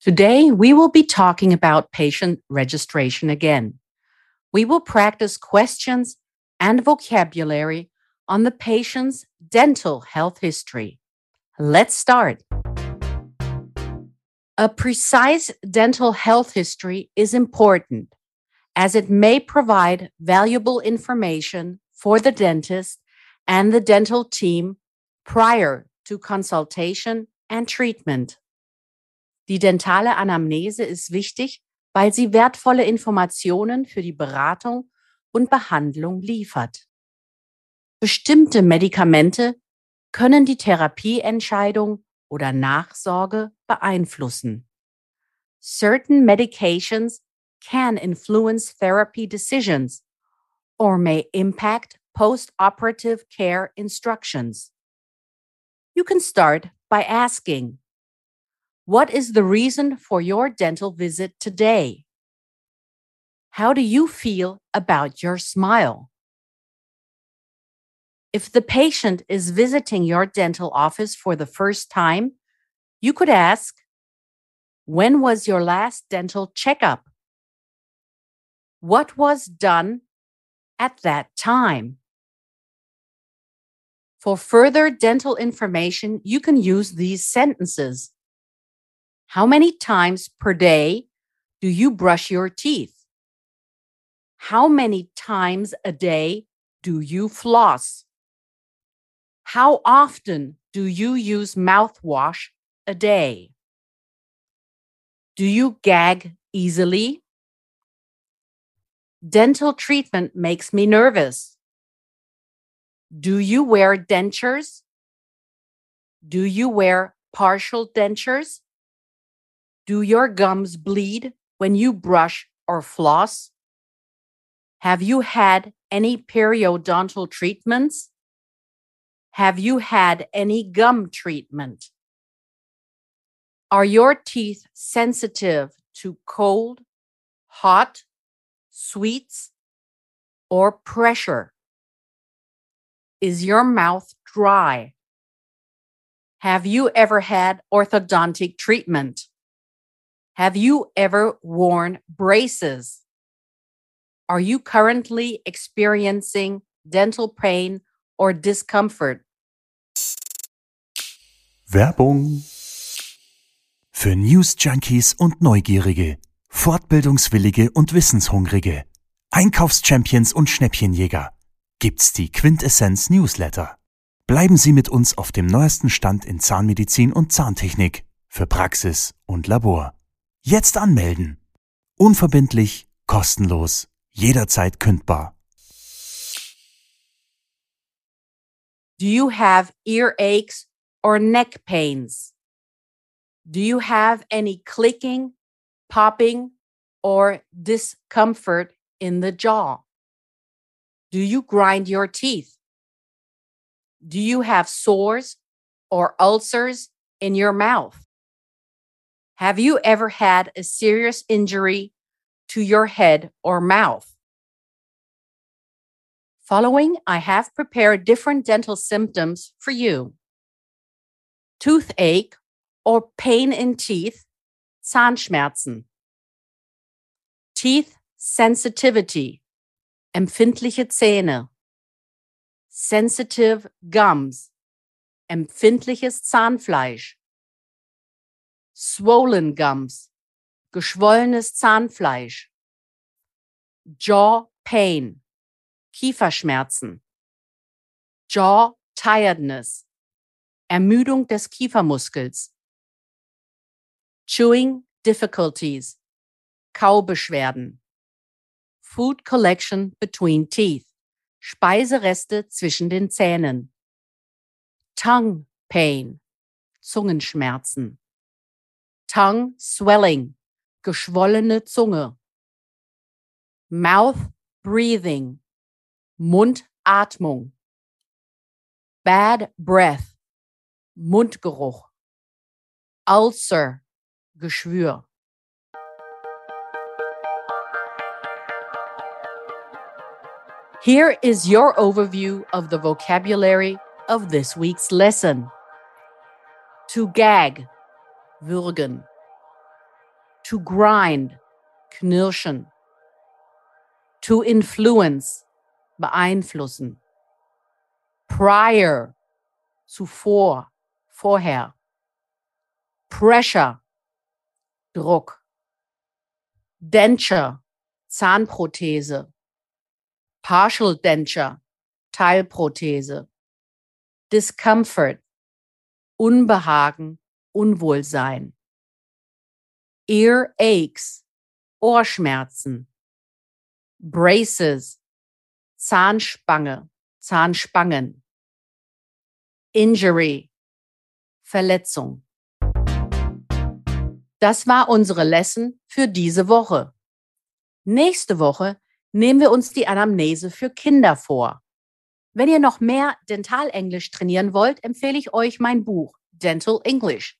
Today, we will be talking about patient registration again. We will practice questions and vocabulary on the patient's dental health history. Let's start. A precise dental health history is important as it may provide valuable information for the dentist and the dental team prior to consultation and treatment. Die dentale Anamnese ist wichtig, weil sie wertvolle Informationen für die Beratung und Behandlung liefert. Bestimmte Medikamente können die Therapieentscheidung oder Nachsorge beeinflussen. Certain medications can influence therapy decisions or may impact post-operative care instructions. You can start by asking, what is the reason for your dental visit today? How do you feel about your smile? If the patient is visiting your dental office for the first time, you could ask, When was your last dental checkup? What was done at that time? For further dental information, you can use these sentences. How many times per day do you brush your teeth? How many times a day do you floss? How often do you use mouthwash a day? Do you gag easily? Dental treatment makes me nervous. Do you wear dentures? Do you wear partial dentures? Do your gums bleed when you brush or floss? Have you had any periodontal treatments? Have you had any gum treatment? Are your teeth sensitive to cold, hot, sweets, or pressure? Is your mouth dry? Have you ever had orthodontic treatment? Have you ever worn braces? Are you currently experiencing dental pain or discomfort? Werbung für News Junkies und Neugierige, Fortbildungswillige und Wissenshungrige, Einkaufschampions und Schnäppchenjäger gibt's die Quintessenz Newsletter. Bleiben Sie mit uns auf dem neuesten Stand in Zahnmedizin und Zahntechnik für Praxis und Labor. Jetzt anmelden. Unverbindlich, kostenlos, jederzeit kündbar. Do you have earaches or neck pains? Do you have any clicking, popping, or discomfort in the jaw? Do you grind your teeth? Do you have sores or ulcers in your mouth? Have you ever had a serious injury to your head or mouth? Following, I have prepared different dental symptoms for you. Toothache or pain in teeth, Zahnschmerzen, teeth sensitivity, empfindliche Zähne, sensitive gums, empfindliches Zahnfleisch, swollen gums, geschwollenes Zahnfleisch, jaw pain, Kieferschmerzen, jaw tiredness, Ermüdung des Kiefermuskels, chewing difficulties, Kaubeschwerden, food collection between teeth, Speisereste zwischen den Zähnen, tongue pain, Zungenschmerzen, tongue swelling, geschwollene Zunge. Mouth breathing, Mundatmung. Bad breath, Mundgeruch. Ulcer, Geschwür. Here is your overview of the vocabulary of this week's lesson. To gag, würgen. To grind, knirschen. To influence, beeinflussen. Prior, zuvor, vorher. Pressure, Druck. Denture, Zahnprothese. Partial denture, Teilprothese. Discomfort, Unbehagen, Unwohlsein. Ear aches, Ohrschmerzen. Braces, Zahnspange, Zahnspangen. Injury, Verletzung. Das war unsere Lesson für diese Woche. Nächste Woche nehmen wir uns die Anamnese für Kinder vor. Wenn ihr noch mehr Dentalenglisch trainieren wollt, empfehle ich euch mein Buch Dental English,